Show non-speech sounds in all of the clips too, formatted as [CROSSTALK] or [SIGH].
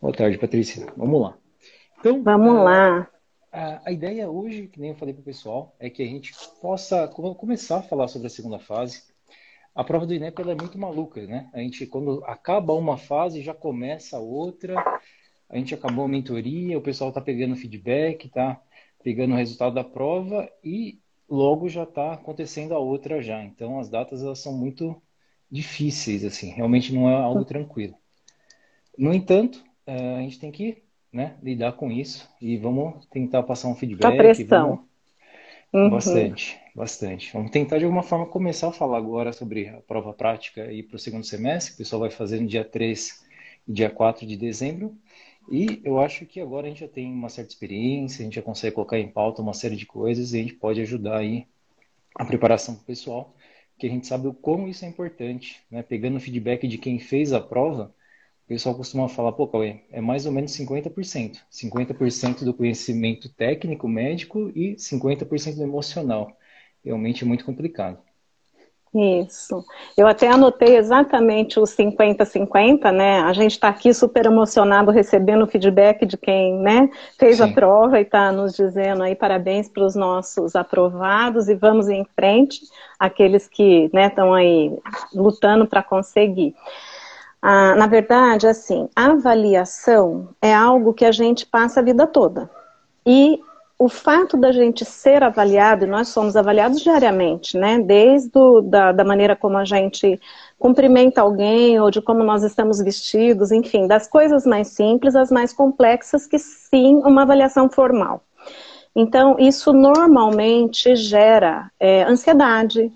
Boa tarde, Patrícia. Vamos lá. Então, Vamos a, lá. A, a, ideia hoje, que nem eu falei para o pessoal, é que a gente possa começar a falar sobre a segunda fase. A prova do INEP é muito maluca, né? A gente, quando acaba uma fase, já começa outra. A gente acabou a mentoria, o pessoal está pegando feedback, está pegando o resultado da prova e logo já está acontecendo a outra já. Então, as datas elas são muito difíceis, assim. Realmente não é algo tranquilo. No entanto, é, a gente tem que né, lidar com isso e vamos tentar passar um feedback. A pressão. Vamos... Uhum. Bastante, bastante. Vamos tentar de alguma forma começar a falar agora sobre a prova prática e para o segundo semestre. O pessoal vai fazer no dia 3 e dia 4 de dezembro. E eu acho que agora a gente já tem uma certa experiência, a gente já consegue colocar em pauta uma série de coisas e a gente pode ajudar aí a preparação do pessoal, que a gente sabe o como isso é importante, né? Pegando o feedback de quem fez a prova, pessoal costuma falar, pô, Cauê, é mais ou menos 50%. 50% do conhecimento técnico, médico e 50% do emocional. Realmente é muito complicado. Isso. Eu até anotei exatamente os 50-50, né? A gente está aqui super emocionado recebendo o feedback de quem né, fez Sim. a prova e está nos dizendo aí parabéns para os nossos aprovados e vamos em frente, aqueles que estão né, aí lutando para conseguir. Ah, na verdade, assim, avaliação é algo que a gente passa a vida toda. E o fato da gente ser avaliado, e nós somos avaliados diariamente, né? Desde o, da, da maneira como a gente cumprimenta alguém, ou de como nós estamos vestidos, enfim, das coisas mais simples às mais complexas, que sim, uma avaliação formal. Então, isso normalmente gera é, ansiedade,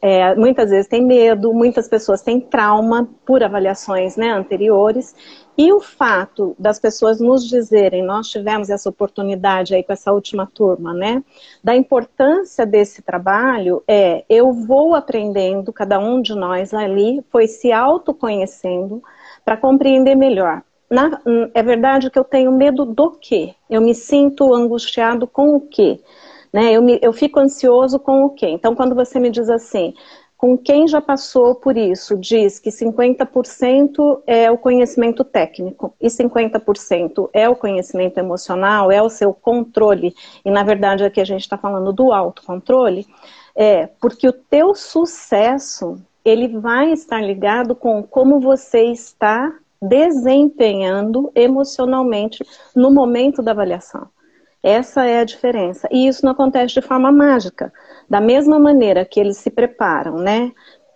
é, muitas vezes tem medo, muitas pessoas têm trauma por avaliações né, anteriores. E o fato das pessoas nos dizerem, nós tivemos essa oportunidade aí com essa última turma, né? Da importância desse trabalho é eu vou aprendendo, cada um de nós ali foi se autoconhecendo para compreender melhor. Na, é verdade que eu tenho medo do quê? Eu me sinto angustiado com o quê? Né? Eu, me, eu fico ansioso com o quê? Então, quando você me diz assim, com quem já passou por isso, diz que 50% é o conhecimento técnico e 50% é o conhecimento emocional, é o seu controle, e na verdade aqui a gente está falando do autocontrole, é porque o teu sucesso ele vai estar ligado com como você está desempenhando emocionalmente no momento da avaliação. Essa é a diferença. E isso não acontece de forma mágica. Da mesma maneira que eles se preparam, né?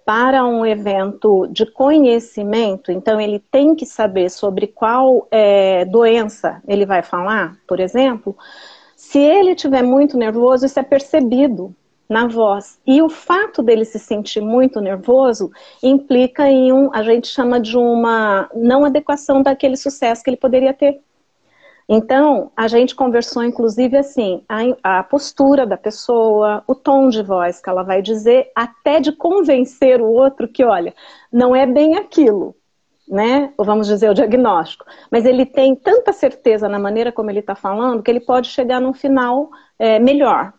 Para um evento de conhecimento, então ele tem que saber sobre qual é, doença ele vai falar, por exemplo. Se ele estiver muito nervoso, isso é percebido na voz. E o fato dele se sentir muito nervoso implica em um, a gente chama de uma não adequação daquele sucesso que ele poderia ter. Então, a gente conversou, inclusive, assim, a, a, postura da pessoa, o tom de voz que ela vai dizer, até de convencer o outro que, olha, não é bem aquilo, né? Ou vamos dizer, o diagnóstico. Mas ele tem tanta certeza na maneira como ele está falando que ele pode chegar num final é, melhor.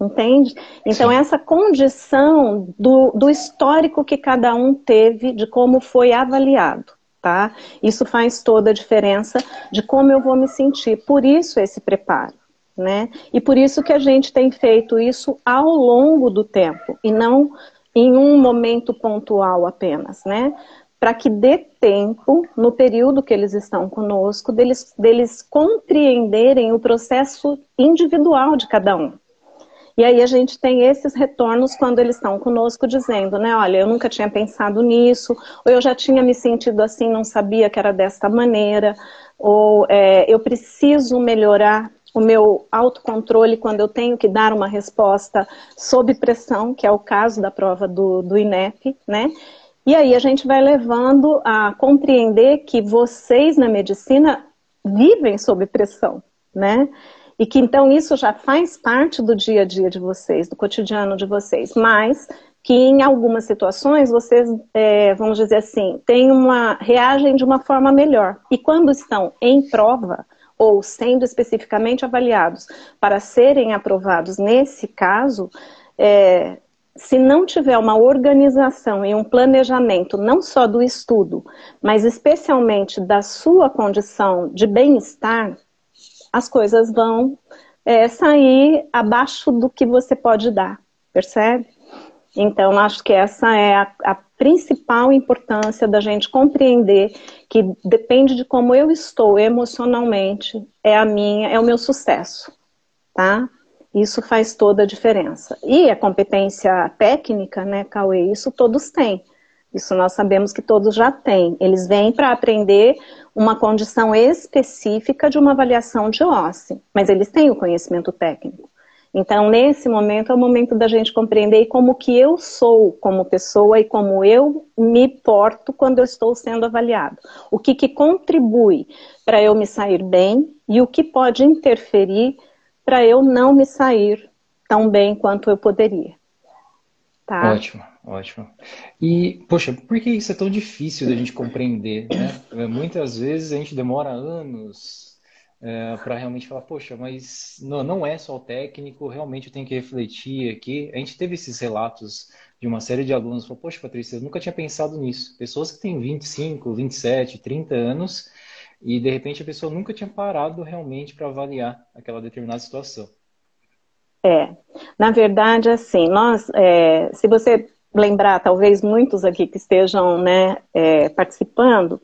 Entende? Então, Sim. essa condição do, do histórico que cada um teve de como foi avaliado tá? Isso faz toda a diferença de como eu vou me sentir. Por isso esse preparo, né? E por isso que a gente tem feito isso ao longo do tempo e não em um momento pontual apenas, né? Para que dê tempo, no período que eles estão conosco, deles, deles compreenderem o processo individual de cada um. E aí a gente tem esses retornos quando eles estão conosco dizendo, né, olha, eu nunca tinha pensado nisso, ou eu já tinha me sentido assim, não sabia que era desta maneira, ou é, eu preciso melhorar o meu autocontrole quando eu tenho que dar uma resposta sob pressão, que é o caso da prova do, do INEP, né? E aí a gente vai levando a compreender que vocês na medicina vivem sob pressão, né? E que então isso já faz parte do dia a dia de vocês, do cotidiano de vocês, mas que em algumas situações vocês, é, vamos dizer assim, têm uma, reagem de uma forma melhor. E quando estão em prova, ou sendo especificamente avaliados para serem aprovados nesse caso, é, se não tiver uma organização e um planejamento, não só do estudo, mas especialmente da sua condição de bem-estar, as coisas vão é, sair abaixo do que você pode dar, percebe? Então, acho que essa é a, a principal importância da gente compreender que depende de como eu estou emocionalmente, é a minha, é o meu sucesso, tá? Isso faz toda a diferença. E a competência técnica, né, Cauê, isso todos têm. Isso nós sabemos que todos já têm. Eles vêm para aprender uma condição específica de uma avaliação de OSCE, mas eles têm o conhecimento técnico. Então, nesse momento, é o momento da gente compreender como que eu sou como pessoa e como eu me porto quando eu estou sendo avaliado. O que, que contribui para eu me sair bem e o que pode interferir para eu não me sair tão bem quanto eu poderia. Tá? Ótimo, ótimo. E, poxa, por que isso é tão difícil da gente compreender? Né? Muitas vezes a gente demora anos é, para realmente falar, poxa, mas não, não é só o técnico, realmente eu tenho que refletir aqui. A gente teve esses relatos de uma série de alunos, falou, poxa, Patrícia, eu nunca tinha pensado nisso. Pessoas que têm 25, 27, 30 anos e de repente a pessoa nunca tinha parado realmente para avaliar aquela determinada situação. É, na verdade, assim, nós, é, se você lembrar, talvez muitos aqui que estejam né, é, participando,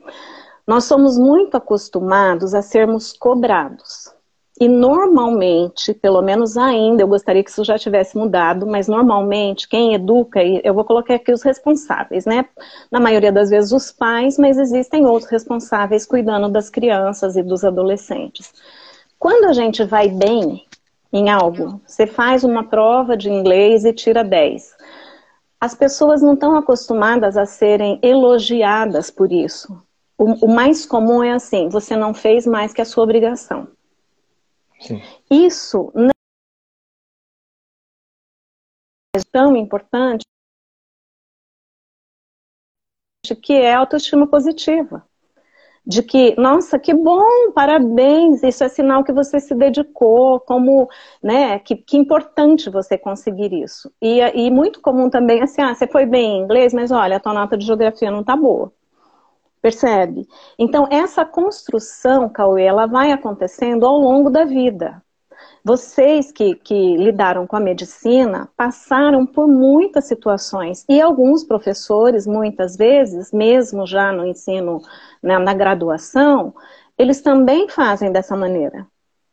nós somos muito acostumados a sermos cobrados. E normalmente, pelo menos ainda, eu gostaria que isso já tivesse mudado, mas normalmente quem educa, e eu vou colocar aqui os responsáveis, né? Na maioria das vezes os pais, mas existem outros responsáveis cuidando das crianças e dos adolescentes. Quando a gente vai bem em algo, você faz uma prova de inglês e tira 10. As pessoas não estão acostumadas a serem elogiadas por isso. O, o mais comum é assim: você não fez mais que a sua obrigação. Sim. Isso não é tão importante que é autoestima positiva. De que, nossa, que bom, parabéns, isso é sinal que você se dedicou, como, né, que, que importante você conseguir isso. E, e muito comum também, assim, ah, você foi bem em inglês, mas olha, a tua nota de geografia não tá boa. Percebe? Então, essa construção, Cauê, ela vai acontecendo ao longo da vida. Vocês que, que, lidaram com a medicina passaram por muitas situações e alguns professores, muitas vezes, mesmo já no ensino, né, na graduação, eles também fazem dessa maneira.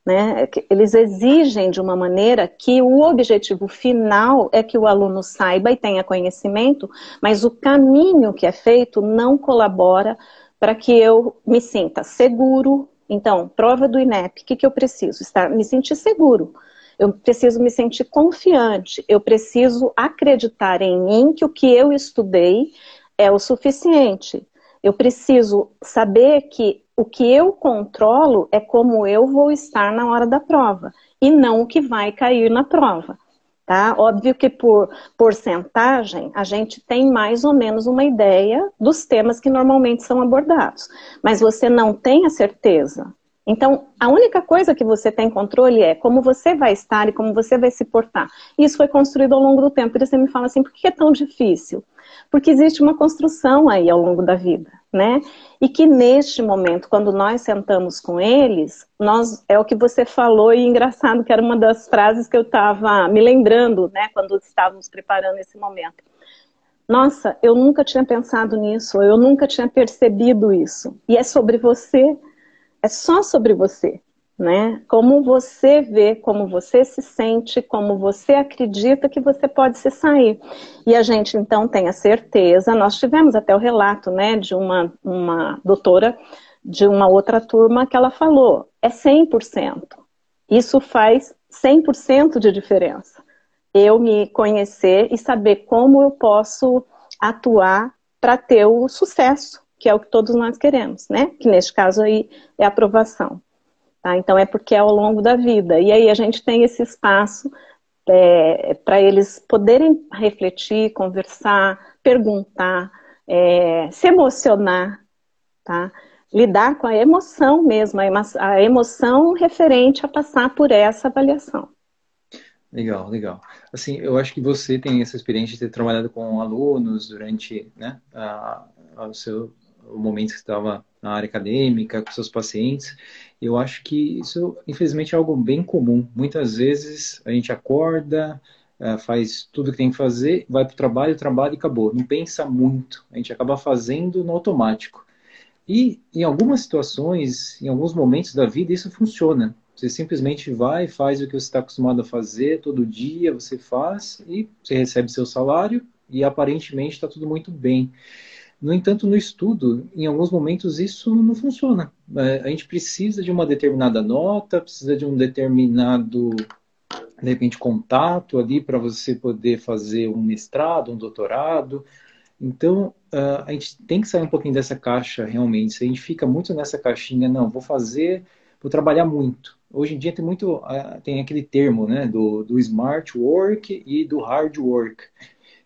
Né? Eles exigem de uma maneira que o objetivo final é que o aluno saiba e tenha conhecimento, mas o caminho que é feito não colabora para que eu me sinta seguro. Então, prova do INEP, o que, que eu preciso? Estar, me sentir seguro. Eu preciso me sentir confiante. Eu preciso acreditar em mim que o que eu estudei é o suficiente. Eu preciso saber que o que eu controlo é como eu vou estar na hora da prova e não o que vai cair na prova. Tá? Óbvio que por porcentagem a gente tem mais ou menos uma ideia dos temas que normalmente são abordados, mas você não tem a certeza. Então, a única coisa que você tem controle é como você vai estar e como você vai se portar. Isso foi construído ao longo do tempo. E você me fala assim, por que é tão difícil? Porque existe uma construção aí ao longo da vida né? E que neste momento, quando nós sentamos com eles, nós é o que você falou e engraçado que era uma das frases que eu estava me lembrando, né, quando estávamos preparando esse momento. Nossa, eu nunca tinha pensado nisso, eu nunca tinha percebido isso. E é sobre você, é só sobre você né? Como você vê, como você se sente, como você acredita que você pode se sair. E a gente então tem a certeza, nós tivemos até o relato, né, de uma, uma doutora de uma outra turma que ela falou, é 100%. Isso faz 100% de diferença. Eu me conhecer e saber como eu posso atuar para ter o sucesso, que é o que todos nós queremos, né? Que neste caso aí é aprovação. Tá? Então é porque é ao longo da vida. E aí a gente tem esse espaço é, para eles poderem refletir, conversar, perguntar, é, se emocionar, tá? lidar com a emoção mesmo, a emoção referente a passar por essa avaliação. Legal, legal. Assim, eu acho que você tem essa experiência de ter trabalhado com alunos durante né, a, a, seu o momento que estava na área acadêmica, com seus pacientes. Eu acho que isso, infelizmente, é algo bem comum. Muitas vezes a gente acorda, eh, faz tudo que tem que fazer, vai para o trabalho, trabalha e acabou. Não pensa muito. A gente acaba fazendo no automático. E em algumas situações, em alguns momentos da vida, isso funciona. Você simplesmente vai, faz o que você está acostumado a fazer todo dia, você faz e você recebe seu salário e aparentemente está tudo muito bem. No entanto, no estudo, em alguns momentos isso não funciona. É, a gente precisa de uma determinada nota, precisa de um determinado, de repente, contato ali para você poder fazer um mestrado, um doutorado. Então, a gente tem que sair um pouquinho dessa caixa realmente. Se a gente fica muito nessa caixinha, não, vou fazer, vou trabalhar muito. Hoje em dia tem muito, tem aquele termo, né, do, do smart work e do hard work.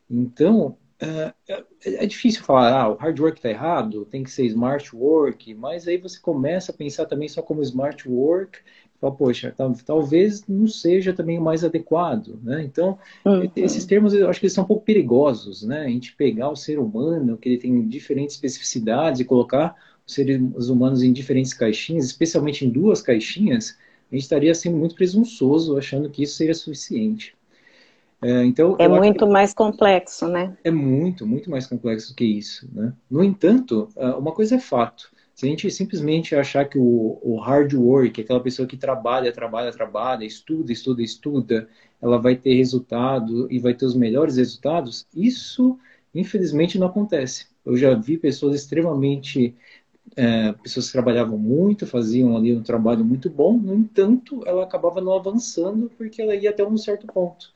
Então, é, é, é, difícil falar, ah, o hard work está errado, tem que ser smart work, mas aí você começa a pensar também só como smart work, fala, poxa, talvez não seja também o mais adequado, né? Então, uhum. esses termos eu acho que eles são um pouco perigosos, né? A gente pegar o ser humano, que ele tem diferentes especificidades, e colocar os seres humanos em diferentes caixinhas, especialmente em duas caixinhas, a gente estaria sendo muito presunçoso achando que isso seria suficiente. É, então, é muito mais complexo, né? É muito, muito mais complexo que isso. Né? No entanto, é, uma coisa é fato. Se a gente simplesmente achar que o, o hard work, aquela pessoa que trabalha, trabalha, trabalha, estuda, estuda, estuda, ela vai ter resultado e vai ter os melhores resultados, isso, infelizmente, não acontece. Eu já vi pessoas extremamente é, pessoas que trabalhavam muito, faziam ali um trabalho muito bom, no entanto, ela acabava não avançando porque ela ia até um certo ponto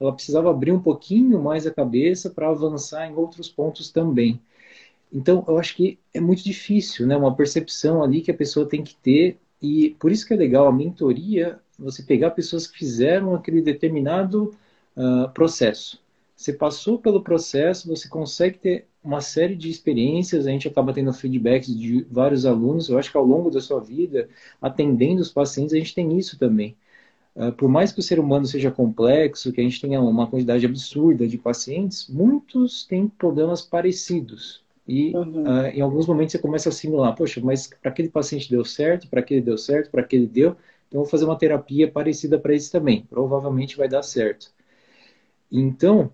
ela precisava abrir um pouquinho mais a cabeça para avançar em outros pontos também. Então, eu acho que é muito difícil, né? Uma percepção ali que a pessoa tem que ter, e por isso que é legal a mentoria, você pegar pessoas que fizeram aquele determinado uh, processo. Você passou pelo processo, você consegue ter uma série de experiências, a gente acaba tendo feedbacks de vários alunos, eu acho que ao longo da sua vida, atendendo os pacientes, a gente tem isso também. Ah, por mais que o ser humano seja complexo, que a gente tenha uma quantidade absurda de pacientes, muitos têm problemas parecidos. E uhum. uh, em alguns momentos você começa a assimilar, poxa, mas para aquele paciente deu certo, para aquele deu certo, para aquele deu, então vou fazer uma terapia parecida para esse também. Provavelmente vai dar certo. Então,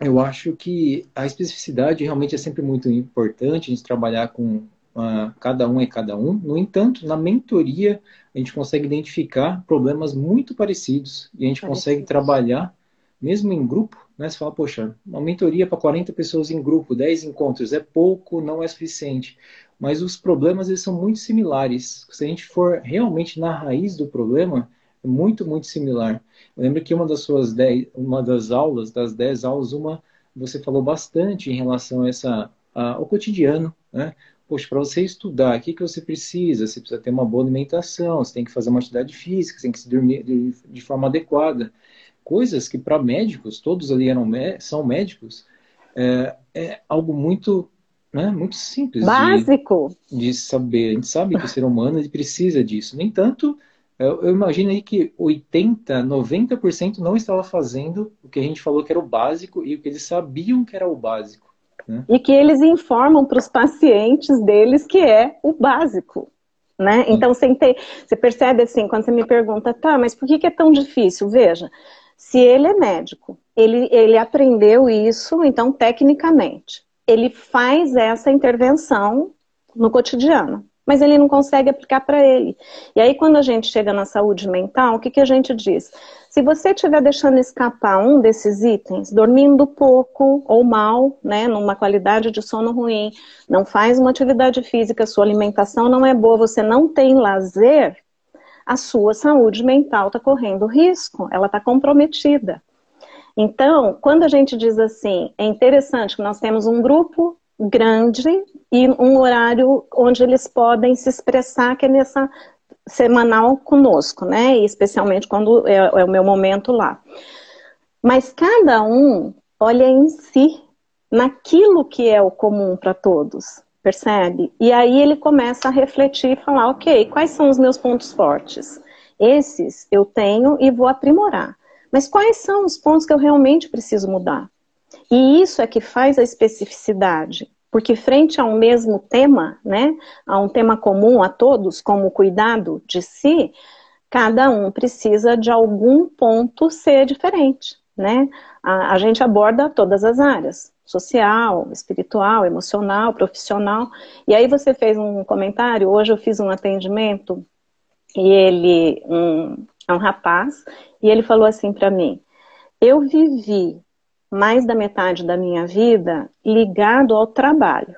eu acho que a especificidade realmente é sempre muito importante, a gente trabalhar com uh, cada um é cada um. No entanto, na mentoria, a gente consegue identificar problemas muito parecidos e a gente consegue trabalhar, mesmo em grupo, né? Você fala, poxa, uma mentoria para 40 pessoas em grupo, 10 encontros, é pouco, não é suficiente. Mas os problemas, eles são muito similares. Se a gente for realmente na raiz do problema, é muito, muito similar. Eu lembro que uma das suas 10, uma das aulas, das 10 aulas, uma, você falou bastante em relação a essa, a, ao cotidiano, né? Poxa, para você estudar, o que, que você precisa? Você precisa ter uma boa alimentação, você tem que fazer uma atividade física, você tem que se dormir de, de forma adequada. Coisas que para médicos, todos ali eram, são médicos, é, é algo muito, né, muito simples. Básico. De, de, saber. A gente sabe que o ser humano precisa disso. No entanto, eu, eu imagino aí que 80, 90% não estava fazendo o que a gente falou que era o básico e o que eles sabiam que era o básico. Né? E que eles informam para os pacientes deles que é o básico. Né? Então, você, tem, você percebe assim, quando você me pergunta, tá, mas por que, que é tão difícil? Veja, se ele é médico, ele, ele aprendeu isso, então, tecnicamente, ele faz essa intervenção no cotidiano, mas ele não consegue aplicar para ele. E aí, quando a gente chega na saúde mental, o que, que a gente diz? Se você estiver deixando escapar um desses itens, dormindo pouco ou mal, né, numa qualidade de sono ruim, não faz uma atividade física, sua alimentação não é boa, você não tem lazer, a sua saúde mental está correndo risco, ela está comprometida. Então, quando a gente diz assim, é interessante que nós temos um grupo grande e um horário onde eles podem se expressar, que é nessa semanal conosco, né? E especialmente quando é, é o meu momento lá. Mas cada um olha em si, naquilo que é o comum para todos, percebe? E aí ele começa a refletir e falar, ok, quais são os meus pontos fortes? Esses eu tenho e vou aprimorar. Mas quais são os pontos que eu realmente preciso mudar? E isso é que faz a especificidade. Porque frente a um mesmo tema, né, a um tema comum a todos, como o cuidado de si, cada um precisa de algum ponto ser diferente, né? A, a gente aborda todas as áreas, social, espiritual, emocional, profissional. E aí você fez um comentário, hoje eu fiz um atendimento e ele, um, é um rapaz, e ele falou assim para mim: eu vivi mais da metade da minha vida ligado ao trabalho.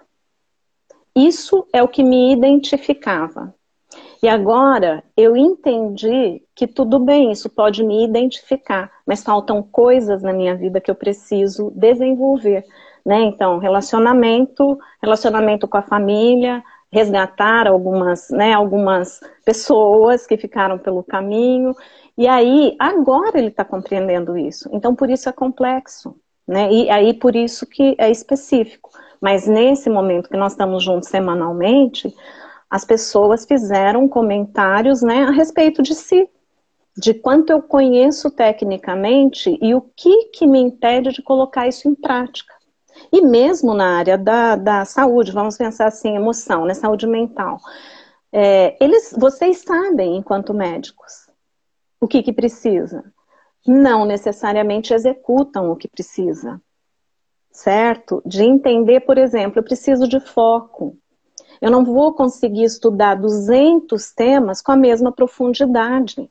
Isso é o que me identificava. E agora eu entendi que tudo bem, isso pode me identificar, mas faltam coisas na minha vida que eu preciso desenvolver. Né? Então, relacionamento, relacionamento com a família, resgatar algumas, né, algumas pessoas que ficaram pelo caminho. E aí, agora ele está compreendendo isso. Então, por isso é complexo. Né? E aí, por isso que é específico. Mas nesse momento que nós estamos juntos semanalmente, as pessoas fizeram comentários né, a respeito de si, de quanto eu conheço tecnicamente e o que, que me impede de colocar isso em prática. E mesmo na área da, da saúde, vamos pensar assim, emoção, né, saúde mental. É, eles, vocês sabem, enquanto médicos, o que, que precisa. Não necessariamente executam o que precisa, certo? De entender, por exemplo, eu preciso de foco. Eu não vou conseguir estudar 200 temas com a mesma profundidade.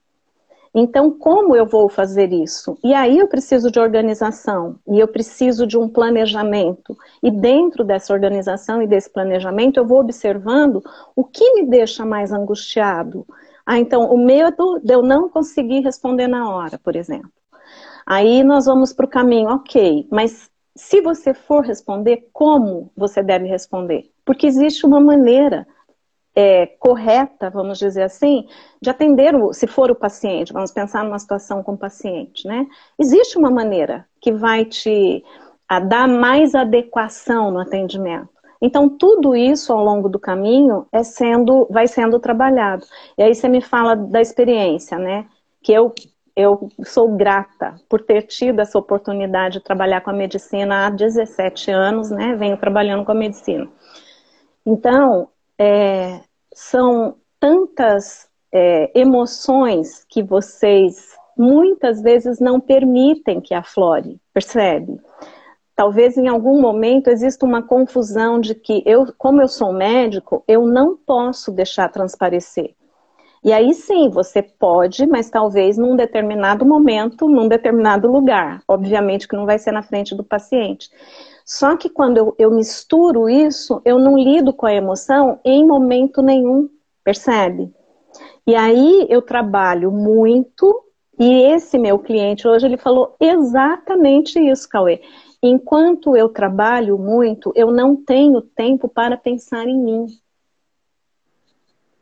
Então, como eu vou fazer isso? E aí eu preciso de organização, e eu preciso de um planejamento. E dentro dessa organização e desse planejamento, eu vou observando o que me deixa mais angustiado. Ah, então, o medo de eu não conseguir responder na hora, por exemplo. Aí nós vamos para o caminho, ok, mas se você for responder, como você deve responder? Porque existe uma maneira é, correta, vamos dizer assim, de atender, o, se for o paciente, vamos pensar numa situação com o paciente, né? Existe uma maneira que vai te dar mais adequação no atendimento. Então, tudo isso ao longo do caminho é sendo, vai sendo trabalhado. E aí você me fala da experiência, né? Que eu, eu sou grata por ter tido essa oportunidade de trabalhar com a medicina há 17 anos, né? Venho trabalhando com a medicina. Então, é, são tantas é, emoções que vocês muitas vezes não permitem que aflore, percebe? Talvez em algum momento exista uma confusão de que eu, como eu sou médico, eu não posso deixar transparecer. E aí sim, você pode, mas talvez num determinado momento, num determinado lugar. Obviamente que não vai ser na frente do paciente. Só que quando eu, eu misturo isso, eu não lido com a emoção em momento nenhum, percebe? E aí eu trabalho muito, e esse meu cliente hoje ele falou exatamente isso, Cauê. Enquanto eu trabalho muito, eu não tenho tempo para pensar em mim.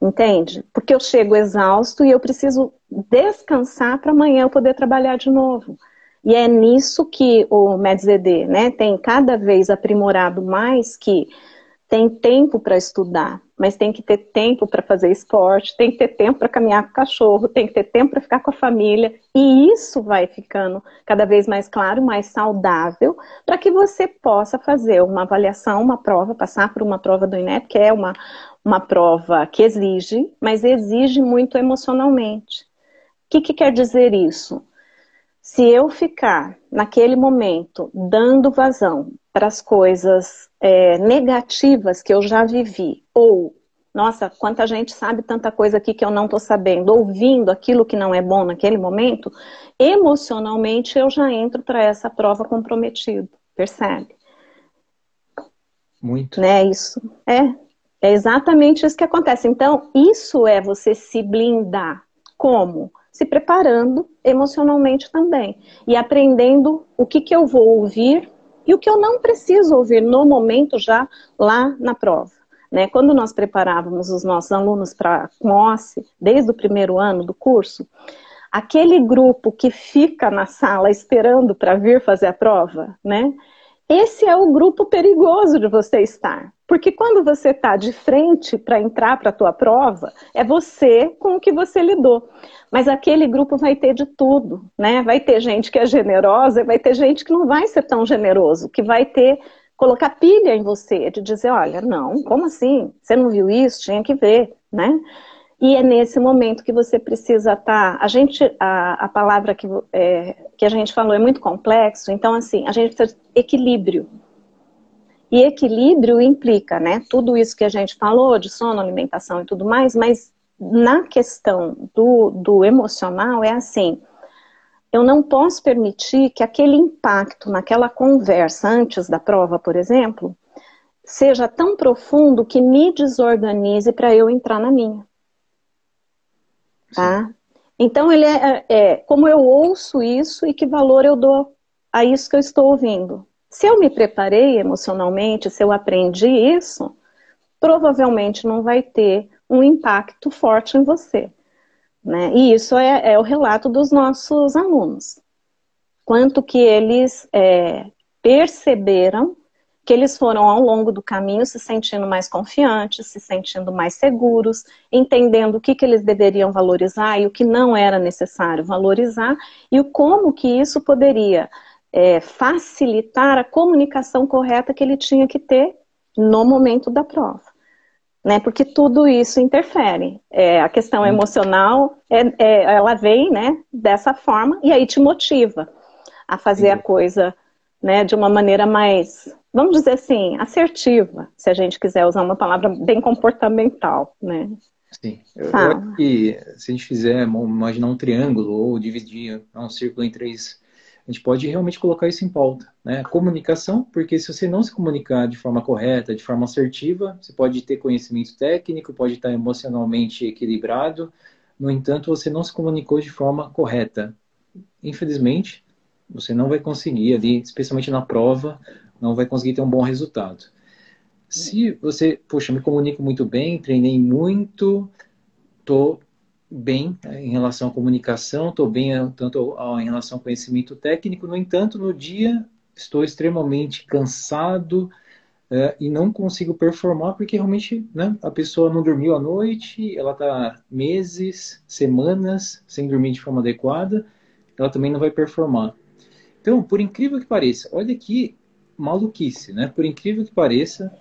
Entende? Porque eu chego exausto e eu preciso descansar para amanhã eu poder trabalhar de novo. E é nisso que o MedZD né, tem cada vez aprimorado mais que tem tempo para estudar, mas tem que ter tempo para fazer esporte, tem que ter tempo para caminhar com o cachorro, tem que ter tempo para ficar com a família, e isso vai ficando cada vez mais claro, mais saudável, para que você possa fazer uma avaliação, uma prova, passar por uma prova do INEP, que é uma, uma prova que exige, mas exige muito emocionalmente. O que, que quer dizer isso? Se eu ficar naquele momento dando vazão para as coisas é, negativas que eu já vivi, ou, nossa, quanta gente sabe tanta coisa aqui que eu não estou sabendo, ouvindo aquilo que não é bom naquele momento, emocionalmente eu já entro para essa prova comprometido, percebe? Muito. Né, isso. É, é exatamente isso que acontece. Então, isso é você se blindar. Como? se preparando emocionalmente também e aprendendo o que, que eu vou ouvir e o que eu não preciso ouvir no momento já lá na prova. Né? Quando nós preparávamos os nossos alunos para CMOS, desde o primeiro ano do curso, aquele grupo que fica na sala esperando para vir fazer a prova, né? Esse é o grupo perigoso de você estar. Porque quando você está de frente para entrar para a tua prova, é você com o que você lidou. Mas aquele grupo vai ter de tudo, né? Vai ter gente que é generosa, vai ter gente que não vai ser tão generoso, que vai ter colocar pilha em você, de dizer, olha, não, como assim? Você não viu isso? Tinha que ver, né? E é nesse momento que você precisa estar. Tá, a gente, a, a palavra que, é, que a gente falou é muito complexo, então, assim, a gente precisa de equilíbrio. E equilíbrio implica, né, tudo isso que a gente falou, de sono, alimentação e tudo mais, mas na questão do, do emocional é assim: eu não posso permitir que aquele impacto naquela conversa antes da prova, por exemplo, seja tão profundo que me desorganize para eu entrar na minha. Tá? Então, ele é, é, como eu ouço isso e que valor eu dou a isso que eu estou ouvindo. Se eu me preparei emocionalmente, se eu aprendi isso, provavelmente não vai ter um impacto forte em você. Né? E isso é, é, o relato dos nossos alunos. Quanto que eles é, perceberam que eles foram ao longo do caminho se sentindo mais confiantes, se sentindo mais seguros, entendendo o que, que eles deveriam valorizar e o que não era necessário valorizar, e o como que isso poderia é, facilitar a comunicação correta que ele tinha que ter no momento da prova. Né, porque tudo isso interfere. É, a questão emocional, é, é, ela vem né, dessa forma e aí te motiva a fazer a coisa né, de uma maneira mais vamos dizer assim, assertiva, se a gente quiser usar uma palavra bem comportamental, né? Sim. Eu, eu acho que se a gente fizer, imaginar um triângulo ou dividir um círculo em três, a gente pode realmente colocar isso em pauta. Né? Comunicação, porque se você não se comunicar de forma correta, de forma assertiva, você pode ter conhecimento técnico, pode estar emocionalmente equilibrado, no entanto, você não se comunicou de forma correta. Infelizmente, você não vai conseguir ali, especialmente na prova, não vai conseguir ter um bom resultado. Se você, poxa, me comunico muito bem, treinei muito, tô bem né, em relação à comunicação, estou bem eh, tanto em relação ao conhecimento técnico, no entanto, no dia estou extremamente cansado é, e não consigo performar porque realmente né, a pessoa não dormiu à noite, ela está meses, semanas sem dormir de forma adequada, ela também não vai performar. Então, por incrível que pareça, olha que maluquice, né? Por incrível que pareça,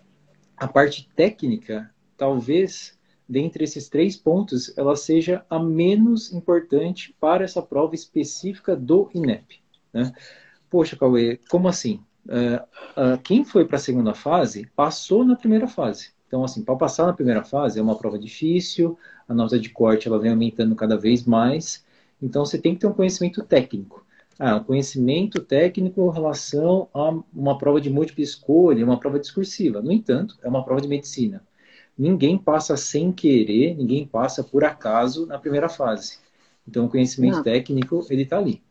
a parte técnica, talvez, dentre esses três pontos, ela seja a menos importante para essa prova específica do INEP. Né? Poxa, Cauê, como assim? Uh, uh, quem foi para a segunda fase passou na primeira fase. Então, assim, para passar na primeira fase é uma prova difícil, a nota de corte ela vem aumentando cada vez mais. Então, você tem que ter um conhecimento técnico. Ah, conhecimento técnico em relação a uma prova de múltipla escolha, uma prova discursiva. No entanto, é uma prova de medicina. Ninguém passa sem querer, ninguém passa por acaso na primeira fase. Então, o conhecimento Não. técnico, ele está ali.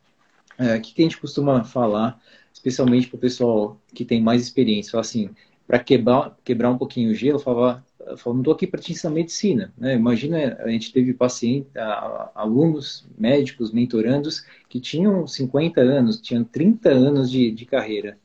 É, o que, que a gente costuma falar, especialmente para o pessoal que tem mais experiência? Fala assim, para quebrar, quebrar um pouquinho o gelo, falava não estou aqui para te ensinar medicina. Né? Imagina, a gente teve pacientes, alunos, médicos, mentorandos que tinham 50 anos, tinham 30 anos de, de carreira.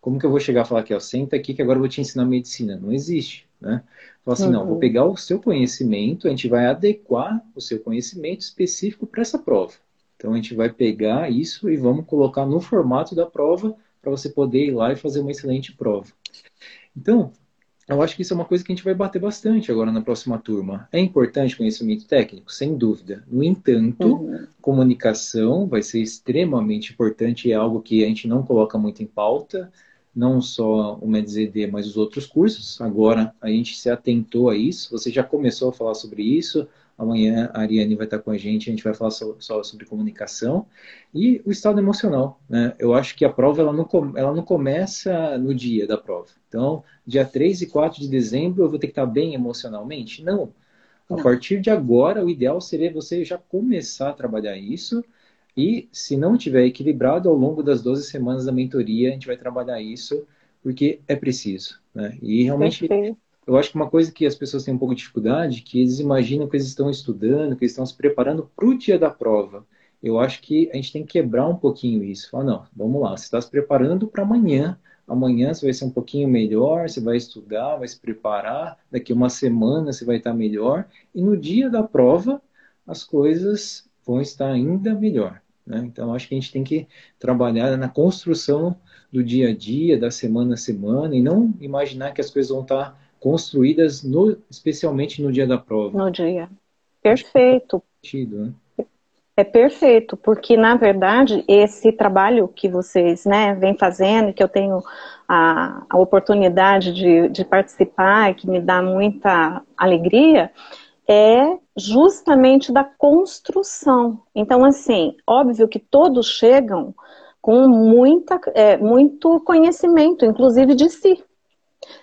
Como que eu vou chegar a falar aqui, ó, senta aqui que agora eu vou te ensinar medicina? Não existe, né? Fala assim, uhum. não, vou uhum. pegar o seu conhecimento, a gente vai adequar o seu conhecimento específico para essa prova. Então a gente vai pegar isso e vamos colocar no formato da prova para você poder ir lá e fazer uma excelente prova. Então, eu acho que isso é uma coisa que a gente vai bater bastante agora na próxima turma. É importante conhecimento técnico? Sem dúvida. No entanto, uhum. comunicação vai ser extremamente importante e é algo que a gente não coloca muito em pauta, não só o MedZD, mas os outros cursos. Agora a gente se atentou a isso, você já começou a falar sobre isso, Amanhã a Ariane vai estar com a gente, a gente vai falar só, só sobre comunicação e o estado emocional. Né? Eu acho que a prova ela não, ela não começa no dia da prova. Então, dia 3 e 4 de dezembro eu vou ter que estar bem emocionalmente? Não. A não. partir de agora, o ideal seria você já começar a trabalhar isso. E se não tiver equilibrado, ao longo das 12 semanas da mentoria, a gente vai trabalhar isso, porque é preciso. Né? E realmente Perfeito eu acho que uma coisa que as pessoas têm um pouco de dificuldade, que eles imaginam que eles estão estudando, que eles estão se preparando para o dia da prova. Eu acho que a gente tem que quebrar um pouquinho isso. Falar, não, vamos lá, você está se preparando para amanhã, amanhã você vai ser um pouquinho melhor, você vai estudar, vai se preparar, daqui uma semana você vai estar melhor, e no dia da prova as coisas vão estar ainda melhor. Né? Então, acho que a gente tem que trabalhar na construção do dia a dia, da semana a semana, e não imaginar que as coisas vão estar construídas no, especialmente no dia da prova. No dia. Perfeito. Sentido, né? É perfeito, porque na verdade esse trabalho que vocês né, vêm fazendo, que eu tenho a, a oportunidade de, de participar, que me dá muita alegria, é justamente da construção. Então, assim, óbvio que todos chegam com muita, é, muito conhecimento, inclusive de si.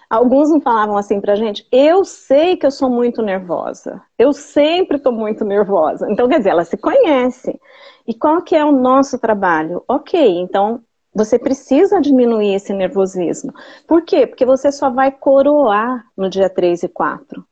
Alguns me falavam assim pra gente, eu sei que eu sou muito nervosa, eu sempre estou muito nervosa. Então, quer dizer, ela se conhece. E qual que é o nosso trabalho? Ok, então você precisa diminuir esse nervosismo. Por quê? Porque você só vai coroar no dia 3 e 4.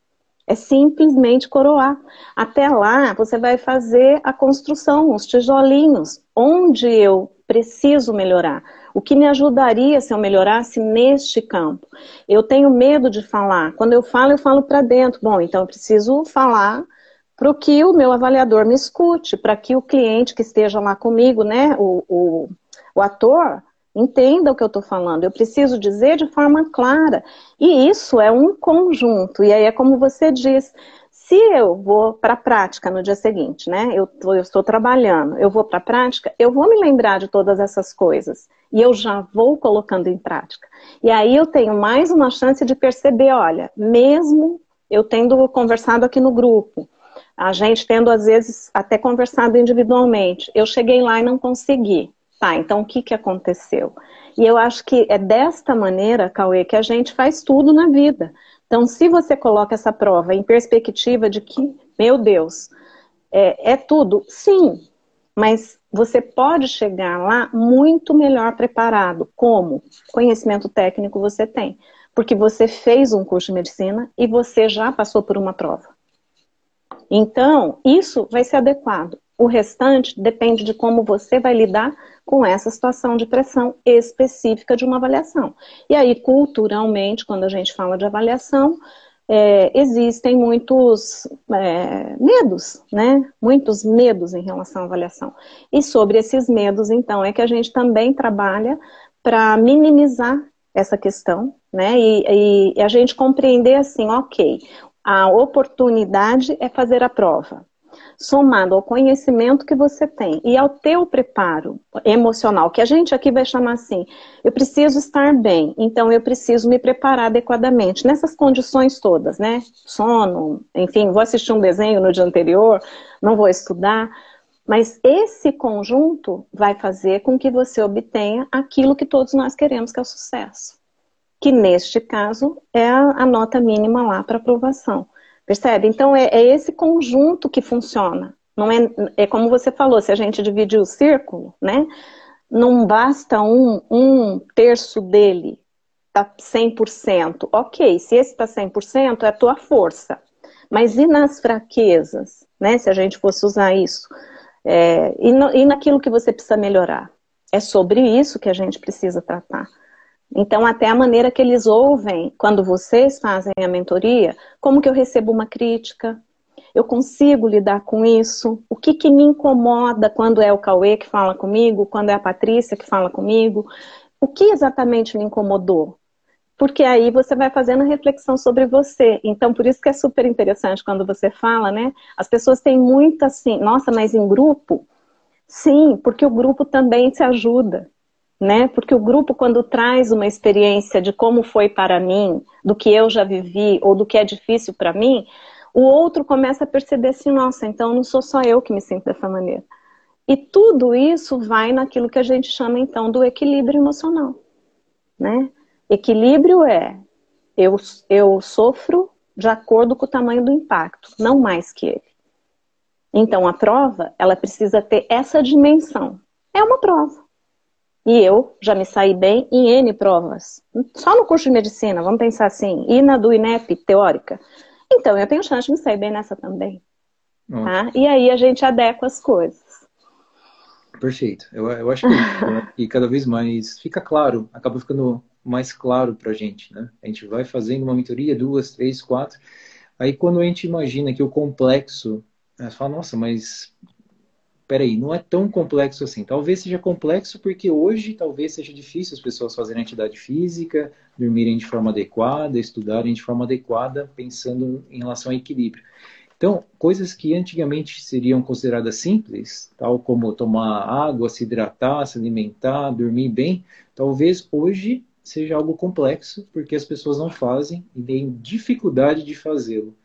É simplesmente coroar. Até lá, você vai fazer a construção, os tijolinhos, onde eu preciso melhorar. O que me ajudaria se eu melhorasse neste campo? Eu tenho medo de falar. Quando eu falo, eu falo para dentro. Bom, então eu preciso falar para que o meu avaliador me escute, para que o cliente que esteja lá comigo, né, o, o, o ator, entenda o que eu estou falando. Eu preciso dizer de forma clara. E isso é um conjunto. E aí é como você diz. Se eu vou para a prática no dia seguinte, né? Eu, tô, eu estou trabalhando, eu vou para a prática, eu vou me lembrar de todas essas coisas. E eu já vou colocando em prática. E aí eu tenho mais uma chance de perceber, olha, mesmo eu tendo conversado aqui no grupo, a gente tendo às vezes até conversado individualmente, eu cheguei lá e não consegui. Tá, então o que, que aconteceu? E eu acho que é desta maneira, Cauê, que a gente faz tudo na vida. Então, se você coloca essa prova em perspectiva de que, meu Deus, é, é tudo, sim, mas você pode chegar lá muito melhor preparado. Como? Conhecimento técnico você tem. Porque você fez um curso de medicina e você já passou por uma prova. Então, isso vai ser adequado. O restante depende de como você vai lidar com essa situação de pressão específica de uma avaliação. E aí, culturalmente, quando a gente fala de avaliação, é, existem muitos é, medos, né? Muitos medos em relação à avaliação. E sobre esses medos, então, é que a gente também trabalha para minimizar essa questão, né? E, e, e a gente compreender assim, ok, a oportunidade é fazer a prova somado ao conhecimento que você tem e ao teu preparo emocional, que a gente aqui vai chamar assim, eu preciso estar bem, então eu preciso me preparar adequadamente, nessas condições todas, né? Sono, enfim, vou assistir um desenho no dia anterior, não vou estudar, mas esse conjunto vai fazer com que você obtenha aquilo que todos nós queremos, que é o sucesso. Que neste caso é a, nota mínima lá para aprovação. Percebe? Então é, é, esse conjunto que funciona. Não é, é como você falou, se a gente dividir o círculo, né? Não basta um, um terço dele tá 100%. Ok, se esse está 100%, é a tua força. Mas e nas fraquezas, né? Se a gente fosse usar isso. É, e, no, e naquilo que você precisa melhorar. É sobre isso que a gente precisa tratar. Então, até a maneira que eles ouvem quando vocês fazem a mentoria, como que eu recebo uma crítica, eu consigo lidar com isso, o que, que me incomoda quando é o Cauê que fala comigo, quando é a Patrícia que fala comigo, o que exatamente me incomodou? Porque aí você vai fazendo reflexão sobre você. Então, por isso que é super interessante quando você fala, né? As pessoas têm muito assim, nossa, mas em grupo? Sim, porque o grupo também se ajuda né? Porque o grupo, quando traz uma experiência de como foi para mim, do que eu já vivi ou do que é difícil para mim, o outro começa a perceber assim: nossa, então não sou só eu que me sinto dessa maneira. E tudo isso vai naquilo que a gente chama então do equilíbrio emocional, né? Equilíbrio é eu, eu sofro de acordo com o tamanho do impacto, não mais que ele. Então a prova, ela precisa ter essa dimensão. É uma prova. E eu já me saí bem em N provas. Só no curso de medicina, vamos pensar assim, e na do INEP, teórica. Então, eu tenho chance de me sair bem nessa também. Tá? E aí a gente adequa as coisas. Perfeito. Eu, eu acho que e cada vez mais fica claro, acaba ficando mais claro para a gente, né? A gente vai fazendo uma mentoria, duas, três, quatro. Aí quando a gente imagina que o complexo, você fala, nossa, mas peraí, não é tão complexo assim. Talvez seja complexo porque hoje talvez seja difícil as pessoas fazerem atividade física, dormirem de forma adequada, estudarem de forma adequada, pensando em relação ao equilíbrio. Então, coisas que antigamente seriam consideradas simples, tal como tomar água, se hidratar, se alimentar, dormir bem, talvez hoje seja algo complexo, porque as pessoas não fazem e têm dificuldade de fazê-lo.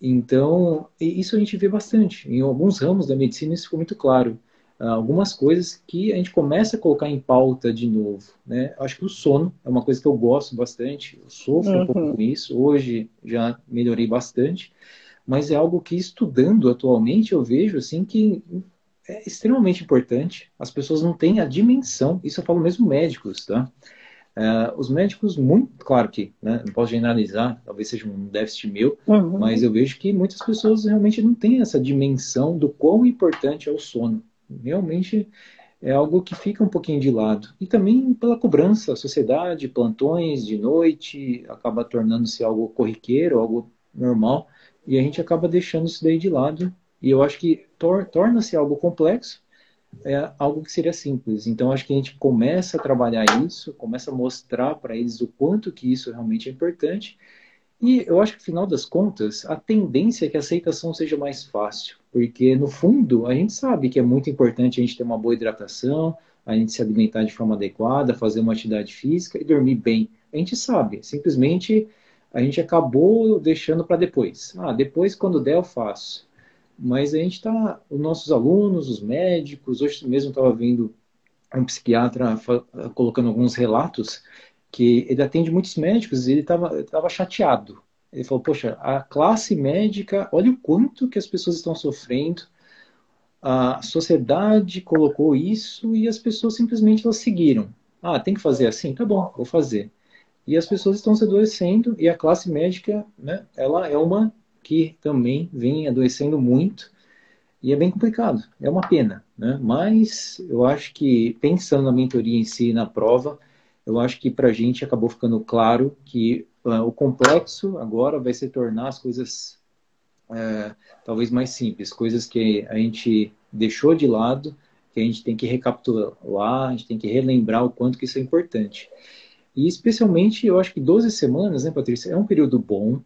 Então, isso a gente vê bastante. Em alguns ramos da medicina isso ficou muito claro. Algumas coisas que a gente começa a colocar em pauta de novo. Né? Acho que o sono é uma coisa que eu gosto bastante. Eu sofro uhum. um pouco com isso. Hoje já melhorei bastante. Mas é algo que, estudando atualmente, eu vejo assim que é extremamente importante. As pessoas não têm a dimensão. Isso eu falo mesmo médicos, tá? Uh, os médicos, muito, claro que, né, não posso generalizar, talvez seja um déficit meu, uhum. mas eu vejo que muitas pessoas realmente não têm essa dimensão do quão importante é o sono. Realmente é algo que fica um pouquinho de lado. E também pela cobrança, a sociedade, plantões de noite, acaba tornando-se algo corriqueiro, algo normal, e a gente acaba deixando isso daí de lado. E eu acho que tor torna-se algo complexo, é algo que seria simples. Então, acho que a gente começa a trabalhar isso, começa a mostrar para eles o quanto que isso realmente é importante. E eu acho que, no final das contas, a tendência é que a aceitação seja mais fácil, porque, no fundo, a gente sabe que é muito importante a gente ter uma boa hidratação, a gente se alimentar de forma adequada, fazer uma atividade física e dormir bem. A gente sabe, simplesmente a gente acabou deixando para depois. Ah, depois, quando der, eu faço mas a gente está, os nossos alunos, os médicos, hoje mesmo estava vendo um psiquiatra colocando alguns relatos que ele atende muitos médicos e ele estava chateado. Ele falou, poxa, a classe médica, olha o quanto que as pessoas estão sofrendo, a sociedade colocou isso e as pessoas simplesmente elas seguiram. Ah, tem que fazer assim? Tá bom, vou fazer. E as pessoas estão se adoecendo e a classe médica, né, ela é uma que também vem adoecendo muito e é bem complicado. É uma pena, né? Mas eu acho que pensando na mentoria em si, na prova, eu acho que para a gente acabou ficando claro que uh, o complexo agora vai se tornar as coisas uh, talvez mais simples, coisas que a gente deixou de lado, que a gente tem que recapitular, a gente tem que relembrar o quanto que isso é importante. E especialmente, eu acho que 12 semanas, né, Patrícia, é um período bom,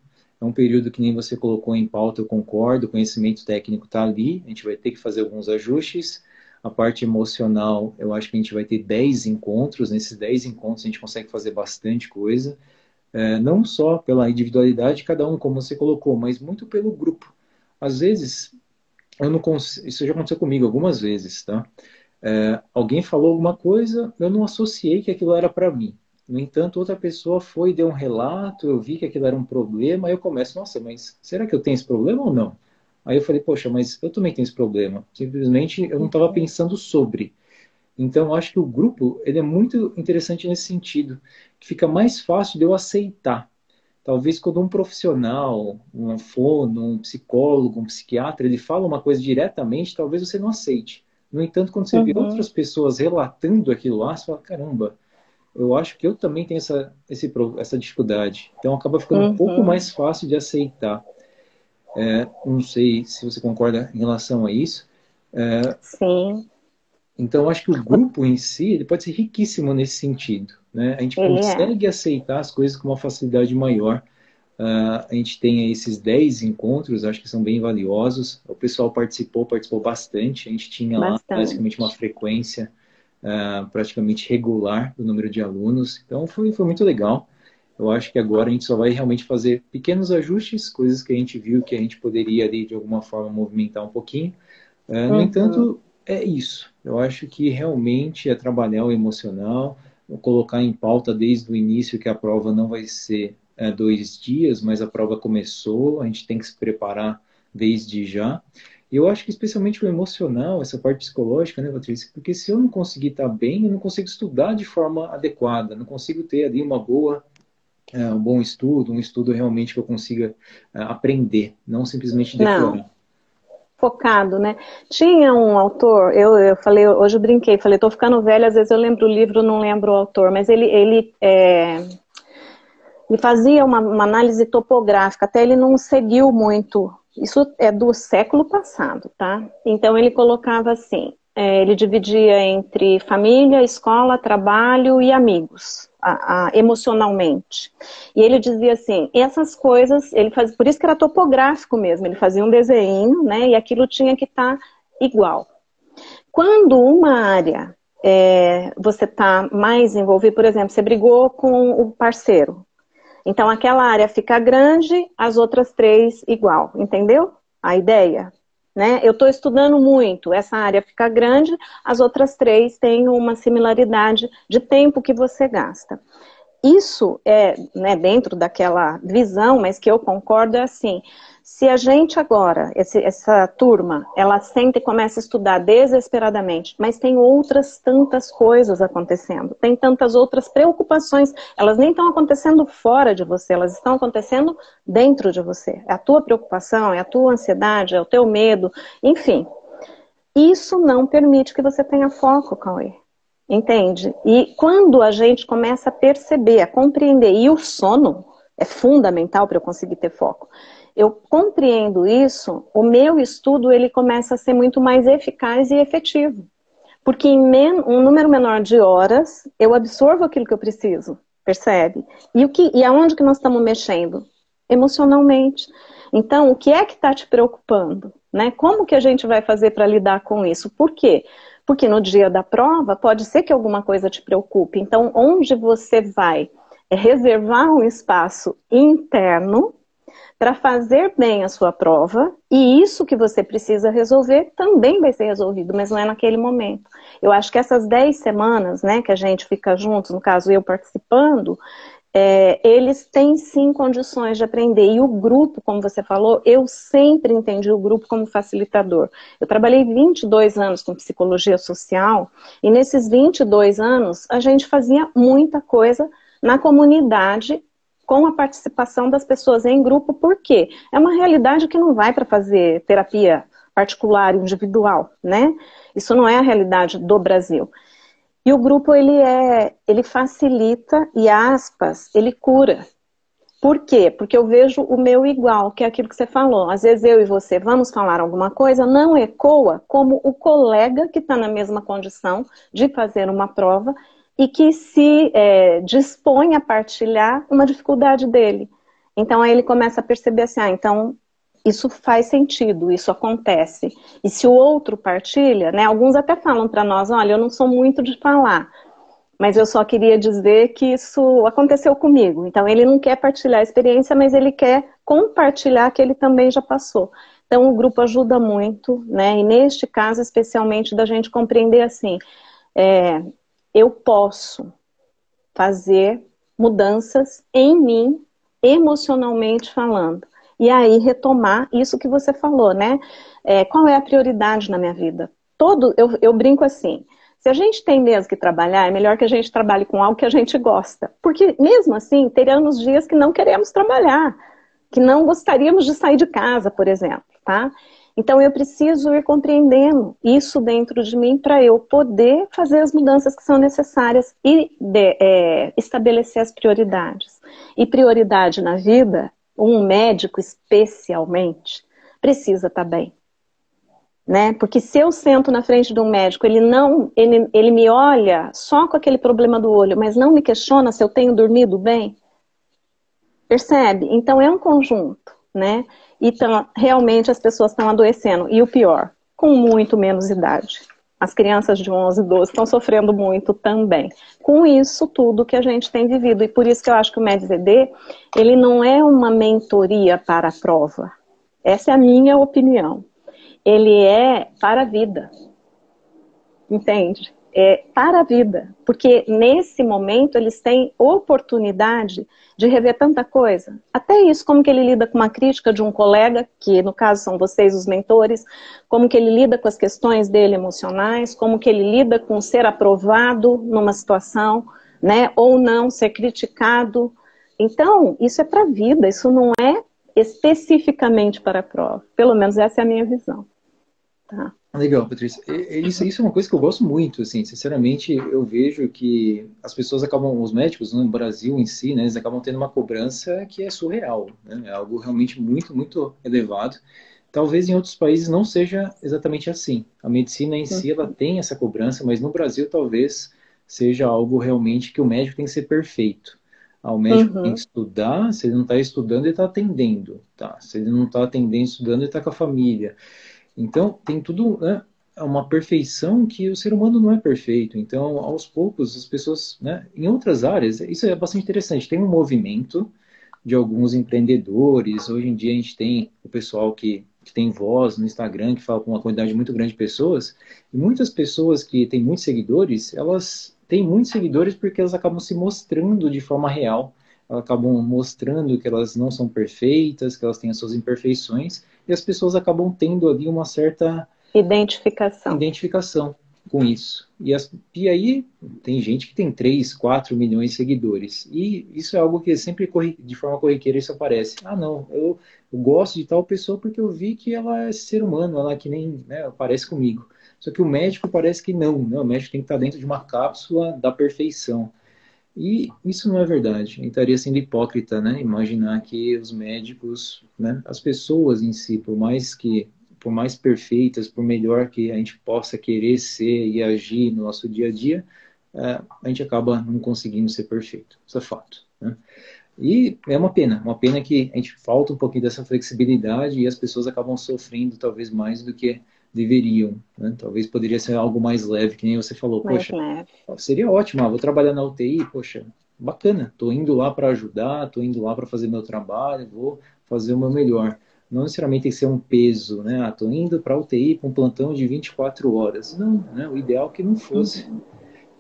é um período que nem você colocou em pauta, eu concordo, o conhecimento técnico está ali, a gente vai ter que fazer alguns ajustes. A parte emocional, eu acho que a gente vai ter 10 encontros, nesses 10 encontros a gente consegue fazer bastante coisa, é, não só pela individualidade de cada um, como você colocou, mas muito pelo grupo. Às vezes, eu não isso já aconteceu comigo algumas vezes, tá? É, alguém falou alguma coisa, eu não associei que aquilo era para mim. No entanto, outra pessoa foi deu um relato, eu vi que aquilo era um problema, aí eu começo, nossa, mas será que eu tenho esse problema ou não? Aí eu falei, poxa, mas eu também tenho esse problema. Simplesmente eu não estava pensando sobre. Então, eu acho que o grupo ele é muito interessante nesse sentido, que fica mais fácil de eu aceitar. Talvez quando um profissional, um fono, um psicólogo, um psiquiatra, ele fala uma coisa diretamente, talvez você não aceite. No entanto, quando você uhum. vê outras pessoas relatando aquilo lá, você fala, caramba, eu acho que eu também tenho essa, esse, essa dificuldade. Então acaba ficando uhum. um pouco mais fácil de aceitar. É, não sei se você concorda em relação a isso. É, Sim. Então acho que o grupo em si ele pode ser riquíssimo nesse sentido. Né? A gente ele consegue é. aceitar as coisas com uma facilidade maior. Uh, a gente tem esses 10 encontros, acho que são bem valiosos. O pessoal participou, participou bastante. A gente tinha bastante. lá basicamente uma frequência uh, praticamente regular do número de alunos. Então foi, foi muito legal. Eu acho que agora a gente só vai realmente fazer pequenos ajustes, coisas que a gente viu que a gente poderia ali de alguma forma movimentar um pouquinho. Uh, no uhum. entanto, é isso. Eu acho que realmente é trabalhar o emocional, colocar em pauta desde o início que a prova não vai ser é, dois dias, mas a prova começou, a gente tem que se preparar desde já. Eu acho que especialmente o emocional, essa parte psicológica, né, Patrícia? Porque se eu não conseguir estar bem, eu não consigo estudar de forma adequada, não consigo ter ali uma boa, é, um bom estudo, um estudo realmente que eu consiga é, aprender, não simplesmente decorar. Não. focado, né? Tinha um autor, eu, eu falei, hoje eu brinquei, falei, tô ficando velha, às vezes eu lembro o livro, não lembro o autor, mas ele, ele, é, ele fazia uma, uma análise topográfica, até ele não seguiu muito, isso é do século passado, tá? Então ele colocava assim, é, ele dividia entre família, escola, trabalho e amigos, a, a, emocionalmente. E ele dizia assim, essas coisas, ele faz, por isso que era topográfico mesmo, ele fazia um desenho, né, e aquilo tinha que estar tá igual. Quando uma área é, você está mais envolvido, por exemplo, você brigou com o parceiro, então aquela área fica grande, as outras três igual, entendeu? A ideia? Né? Eu estou estudando muito, essa área fica grande, as outras três têm uma similaridade de tempo que você gasta. Isso é né, dentro daquela visão, mas que eu concordo, é assim, se a gente agora, esse, essa turma, ela senta e começa a estudar desesperadamente, mas tem outras tantas coisas acontecendo, tem tantas outras preocupações, elas nem estão acontecendo fora de você, elas estão acontecendo dentro de você. É a tua preocupação, é a tua ansiedade, é o teu medo, enfim. Isso não permite que você tenha foco, Cauê. Entende? E quando a gente começa a perceber, a compreender, e o sono é fundamental para eu conseguir ter foco eu compreendo isso, o meu estudo ele começa a ser muito mais eficaz e efetivo. Porque em um número menor de horas, eu absorvo aquilo que eu preciso, percebe? E, o que, e aonde que nós estamos mexendo? Emocionalmente. Então, o que é que está te preocupando? Né? Como que a gente vai fazer para lidar com isso? Por quê? Porque no dia da prova, pode ser que alguma coisa te preocupe. Então, onde você vai reservar um espaço interno para fazer bem a sua prova, e isso que você precisa resolver também vai ser resolvido, mas não é naquele momento. Eu acho que essas 10 semanas, né, que a gente fica juntos, no caso eu participando, é, eles têm sim condições de aprender. E o grupo, como você falou, eu sempre entendi o grupo como facilitador. Eu trabalhei 22 anos com psicologia social, e nesses 22 anos a gente fazia muita coisa na comunidade com a participação das pessoas em grupo, porque é uma realidade que não vai para fazer terapia particular, individual, né? Isso não é a realidade do Brasil. E o grupo ele é, ele facilita e aspas, ele cura. Por quê? Porque eu vejo o meu igual, que é aquilo que você falou. Às vezes eu e você vamos falar alguma coisa, não ecoa como o colega que está na mesma condição de fazer uma prova e que se é, dispõe a partilhar uma dificuldade dele. Então aí ele começa a perceber assim, ah, então isso faz sentido, isso acontece. E se o outro partilha, né, alguns até falam para nós, olha, eu não sou muito de falar, mas eu só queria dizer que isso aconteceu comigo. Então ele não quer partilhar a experiência, mas ele quer compartilhar que ele também já passou. Então o grupo ajuda muito, né? E neste caso especialmente da gente compreender assim, é, eu posso fazer mudanças em mim, emocionalmente falando. E aí retomar isso que você falou, né? É, qual é a prioridade na minha vida? Todo, eu, eu brinco assim. Se a gente tem mesmo que trabalhar, é melhor que a gente trabalhe com algo que a gente gosta. Porque mesmo assim, teremos dias que não queremos trabalhar, que não gostaríamos de sair de casa, por exemplo, tá? Então eu preciso ir compreendendo isso dentro de mim para eu poder fazer as mudanças que são necessárias e de, é, estabelecer as prioridades. E prioridade na vida, um médico especialmente, precisa estar tá bem. Né? Porque se eu sento na frente de um médico, ele não, ele, ele me olha só com aquele problema do olho, mas não me questiona se eu tenho dormido bem. Percebe? Então é um conjunto, né? E tão, realmente as pessoas estão adoecendo. E o pior, com muito menos idade. As crianças de 11, 12 estão sofrendo muito também. Com isso tudo que a gente tem vivido. E por isso que eu acho que o MedVD, ele não é uma mentoria para a prova. Essa é a minha opinião. Ele é para a vida. Entende? É, para a vida, porque nesse momento eles têm oportunidade de rever tanta coisa. Até isso, como que ele lida com uma crítica de um colega, que no caso são vocês os mentores, como que ele lida com as questões dele emocionais, como que ele lida com ser aprovado numa situação, né, ou não ser criticado. Então, isso é para a vida, isso não é especificamente para a prova. Pelo menos essa é a minha visão. Tá. Legal, Patrícia. Isso, isso é uma coisa que eu gosto muito, assim, sinceramente, eu vejo que as pessoas acabam, os médicos no Brasil em si, né, eles acabam tendo uma cobrança que é surreal, né, é algo realmente muito, muito elevado. Talvez em outros países não seja exatamente assim. A medicina em si, ela tem essa cobrança, mas no Brasil talvez seja algo realmente que o médico tem que ser perfeito. Ah, o médico uhum. tem que estudar, se ele não está estudando, ele está atendendo, tá? Se ele não está atendendo, estudando, ele está com a família. Então, tem tudo, né, uma perfeição que o ser humano não é perfeito. Então, aos poucos, as pessoas, né, em outras áreas, isso é bastante interessante. Tem um movimento de alguns empreendedores. Hoje em dia, a gente tem o pessoal que, que tem voz no Instagram, que fala com uma quantidade muito grande de pessoas. E muitas pessoas que têm muitos seguidores, elas têm muitos seguidores porque elas acabam se mostrando de forma real elas acabam mostrando que elas não são perfeitas, que elas têm as suas imperfeições, e as pessoas acabam tendo ali uma certa identificação. Identificação com isso. E, as, e aí tem gente que tem 3, 4 milhões de seguidores. E isso é algo que sempre de forma corriqueira isso aparece. Ah, não, eu, eu, gosto de tal pessoa porque eu vi que ela é ser humano, ela é que nem né, parece comigo. Só que o médico parece que não, né? o médico tem que estar dentro de uma cápsula da perfeição. E isso não é verdade. Estaria sendo hipócrita, né? Imaginar que os médicos, né? as pessoas em si, por mais que por mais perfeitas, por melhor que a gente possa querer ser e agir no nosso dia a dia, é, a gente acaba não conseguindo ser perfeito. Isso é fato. Né? E é uma pena, uma pena que a gente falta um pouquinho dessa flexibilidade e as pessoas acabam sofrendo talvez mais do que deveriam. Né? Talvez poderia ser algo mais leve, que nem você falou. Mais poxa, leve. seria ótimo, ah, vou trabalhar na UTI, poxa, bacana, estou indo lá para ajudar, estou indo lá para fazer meu trabalho, vou fazer o meu melhor. Não necessariamente tem que ser um peso, né? Estou ah, indo para a UTI para um plantão de 24 horas. Não, né? o ideal é que não fosse. Uhum.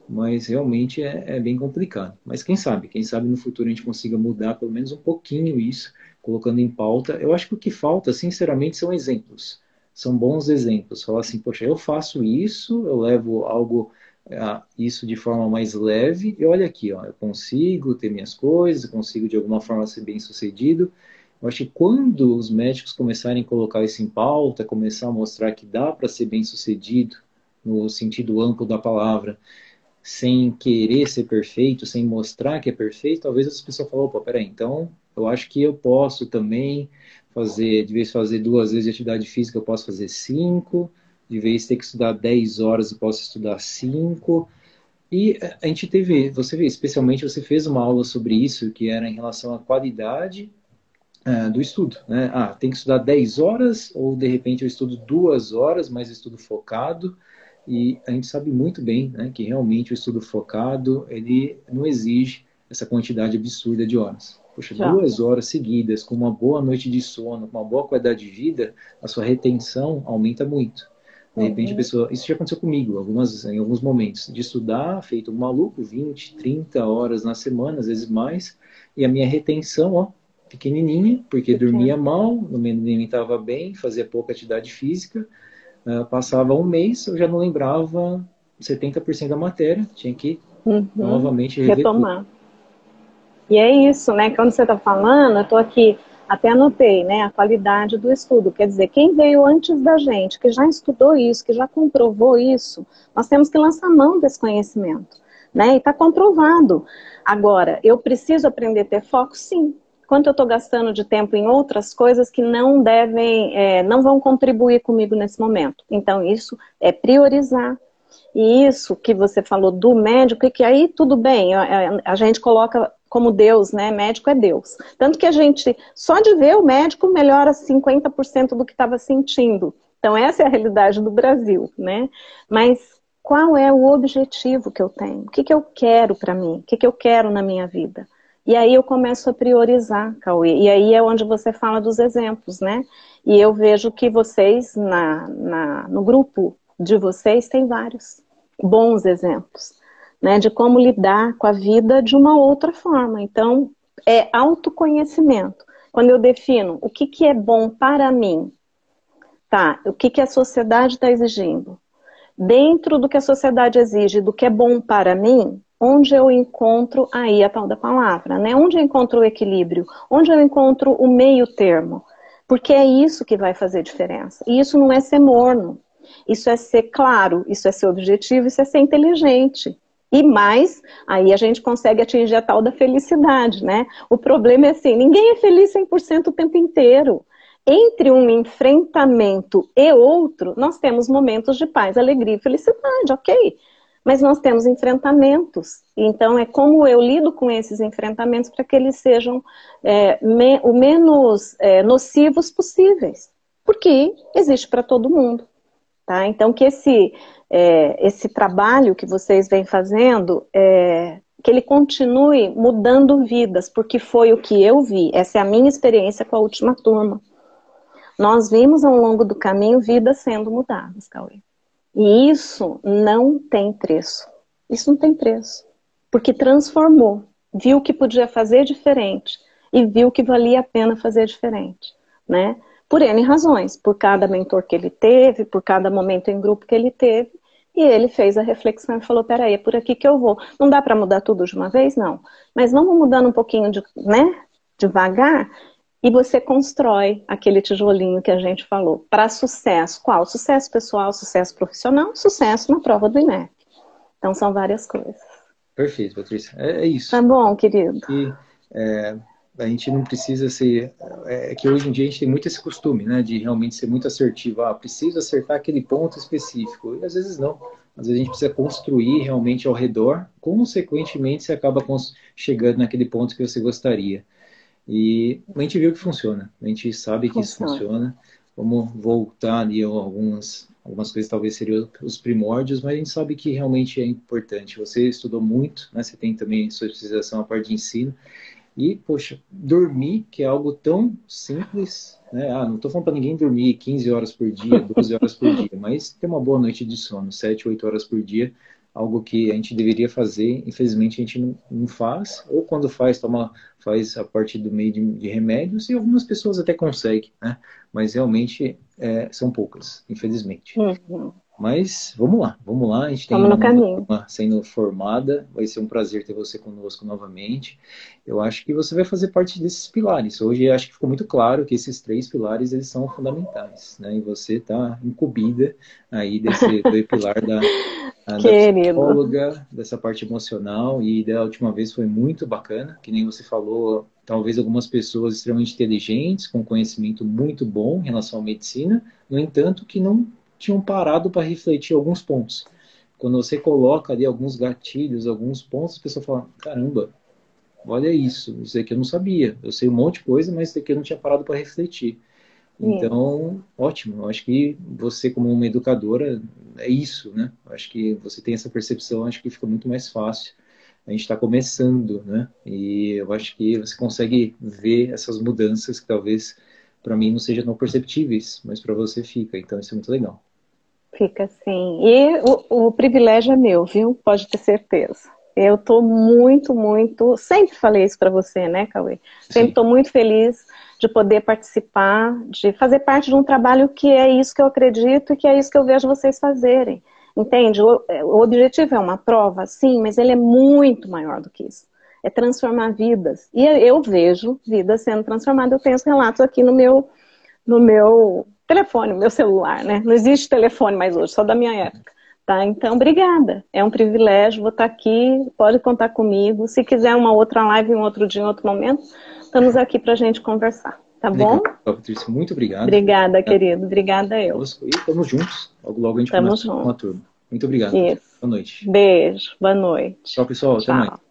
Mas realmente é, é bem complicado. Mas quem sabe, quem sabe no futuro a gente consiga mudar pelo menos um pouquinho isso, colocando em pauta. Eu acho que o que falta, sinceramente, são exemplos são bons exemplos. Falar assim, poxa, eu faço isso, eu levo algo uh, isso de forma mais leve e olha aqui, ó, eu consigo ter minhas coisas, consigo de alguma forma ser bem sucedido. Eu acho que quando os médicos começarem a colocar isso em pauta, começar a mostrar que dá para ser bem sucedido no sentido amplo da palavra, sem querer ser perfeito, sem mostrar que é perfeito, talvez as pessoas falem, opa, peraí, então eu acho que eu posso também fazer, de vez fazer duas vezes de atividade física, eu posso fazer cinco, de vez ter que estudar 10 horas, eu posso estudar cinco. E a gente teve, você vê, especialmente você fez uma aula sobre isso, que era em relação à qualidade uh, do estudo. Né? Ah, tem que estudar 10 horas, ou de repente eu estudo duas horas, mas estudo focado. E a gente sabe muito bem né, que realmente o estudo focado, ele não exige essa quantidade absurda de horas. Poxa, já. duas horas seguidas, com uma boa noite de sono, com uma boa qualidade de vida, a sua retenção aumenta muito. De uhum. repente, a pessoa. Isso já aconteceu comigo algumas, em alguns momentos. De estudar, feito um maluco, 20, 30 horas na semana, às vezes mais, e a minha retenção, ó, pequenininha, porque dormia mal, não me alimentava bem, fazia pouca atividade física. Uh, passava um mês, eu já não lembrava 70% da matéria, tinha que uhum. novamente retomar. Tudo. E é isso, né? Quando você está falando, eu estou aqui, até anotei, né? A qualidade do estudo. Quer dizer, quem veio antes da gente, que já estudou isso, que já comprovou isso, nós temos que lançar mão desse conhecimento. Né? E está comprovado. Agora, eu preciso aprender a ter foco? Sim. Quanto eu estou gastando de tempo em outras coisas que não devem, é, não vão contribuir comigo nesse momento. Então, isso é priorizar. E isso que você falou do médico, e que aí tudo bem, a, a gente coloca como Deus, né? Médico é Deus. Tanto que a gente, só de ver o médico, melhora 50% do que estava sentindo. Então, essa é a realidade do Brasil, né? Mas qual é o objetivo que eu tenho? O que, que eu quero para mim? O que, que eu quero na minha vida? E aí eu começo a priorizar, Cauê. E aí é onde você fala dos exemplos, né? E eu vejo que vocês, na, na, no grupo de vocês, tem vários bons exemplos né, de como lidar com a vida de uma outra forma. Então, é autoconhecimento. Quando eu defino o que, que é bom para mim, tá? O que, que a sociedade está exigindo? Dentro do que a sociedade exige, do que é bom para mim, onde eu encontro aí a tal da palavra, né? Onde eu encontro o equilíbrio? Onde eu encontro o meio termo? Porque é isso que vai fazer diferença. E isso não é ser morno. Isso é ser claro, isso é ser objetivo, isso é ser inteligente. E mais, aí a gente consegue atingir a tal da felicidade, né? O problema é assim, ninguém é feliz 100% o tempo inteiro. Entre um enfrentamento e outro, nós temos momentos de paz, alegria e felicidade, ok? Mas nós temos enfrentamentos. Então, é como eu lido com esses enfrentamentos para que eles sejam é, me, o menos é, nocivos possíveis. Porque existe para todo mundo. Tá? Então, que esse, é, esse trabalho que vocês vêm fazendo, é, que ele continue mudando vidas, porque foi o que eu vi. Essa é a minha experiência com a última turma. Nós vimos ao longo do caminho vidas sendo mudadas, Cauê. E isso não tem preço. Isso não tem preço. Porque transformou, viu que podia fazer diferente e viu que valia a pena fazer diferente, né? Por N razões, por cada mentor que ele teve, por cada momento em grupo que ele teve, e ele fez a reflexão e falou: peraí, é por aqui que eu vou. Não dá para mudar tudo de uma vez? Não. Mas vamos mudando um pouquinho de, né, devagar e você constrói aquele tijolinho que a gente falou para sucesso. Qual? Sucesso pessoal, sucesso profissional, sucesso na prova do INEP. Então são várias coisas. Perfeito, Patrícia. É, é isso. Tá bom, querido. E, é, a gente não precisa ser. É, é que hoje em dia a gente tem muito esse costume, né? De realmente ser muito assertivo. Ah, preciso acertar aquele ponto específico. E às vezes não. Às vezes a gente precisa construir realmente ao redor. Consequentemente, você acaba chegando naquele ponto que você gostaria. E a gente viu que funciona, a gente sabe que funciona. isso funciona. Vamos voltar ali algumas, algumas coisas, talvez seriam os primórdios, mas a gente sabe que realmente é importante. Você estudou muito, né? você tem também sua especialização na parte de ensino. E, poxa, dormir, que é algo tão simples, né? Ah, não estou falando para ninguém dormir 15 horas por dia, 12 [LAUGHS] horas por dia, mas ter uma boa noite de sono, 7, 8 horas por dia, algo que a gente deveria fazer, infelizmente a gente não, não faz, ou quando faz, toma, faz a partir do meio de, de remédios, e algumas pessoas até conseguem, né? Mas realmente é, são poucas, infelizmente. Uhum. Mas vamos lá, vamos lá. A gente tem uma turma sendo formada. Vai ser um prazer ter você conosco novamente. Eu acho que você vai fazer parte desses pilares. Hoje acho que ficou muito claro que esses três pilares eles são fundamentais, né? E você está incumbida aí desse [LAUGHS] do pilar da, da psicóloga, dessa parte emocional. E da última vez foi muito bacana, que nem você falou. Talvez algumas pessoas extremamente inteligentes, com conhecimento muito bom em relação à medicina, no entanto, que não tinham parado para refletir alguns pontos. Quando você coloca ali alguns gatilhos, alguns pontos, a pessoa fala: caramba, olha isso, isso aqui eu não sabia. Eu sei um monte de coisa, mas isso aqui eu não tinha parado para refletir. Então, ótimo. Eu acho que você, como uma educadora, é isso, né? Eu acho que você tem essa percepção, acho que fica muito mais fácil. A gente está começando, né? E eu acho que você consegue ver essas mudanças que talvez para mim não sejam tão perceptíveis, mas para você fica. Então, isso é muito legal. Fica sim. E o, o privilégio é meu, viu? Pode ter certeza. Eu estou muito, muito. Sempre falei isso para você, né, Cauê? Sempre estou muito feliz de poder participar, de fazer parte de um trabalho que é isso que eu acredito e que é isso que eu vejo vocês fazerem. Entende? O, o objetivo é uma prova, sim, mas ele é muito maior do que isso. É transformar vidas. E eu vejo vidas sendo transformadas. Eu tenho os relatos aqui no meu, no meu telefone, meu celular, né? Não existe telefone mais hoje, só da minha época. Tá? Então, obrigada. É um privilégio, vou estar aqui, pode contar comigo. Se quiser uma outra live, um outro dia, em outro momento, estamos aqui para a gente conversar. Tá bom? Legal, Patrícia, muito obrigado. Obrigada, é. querido. Obrigada eu. E estamos juntos. Logo, logo a gente tamo começa junto. uma turma. Muito obrigado. Isso. Boa noite. Beijo. Boa noite. Tchau, pessoal. Até Tchau. mais.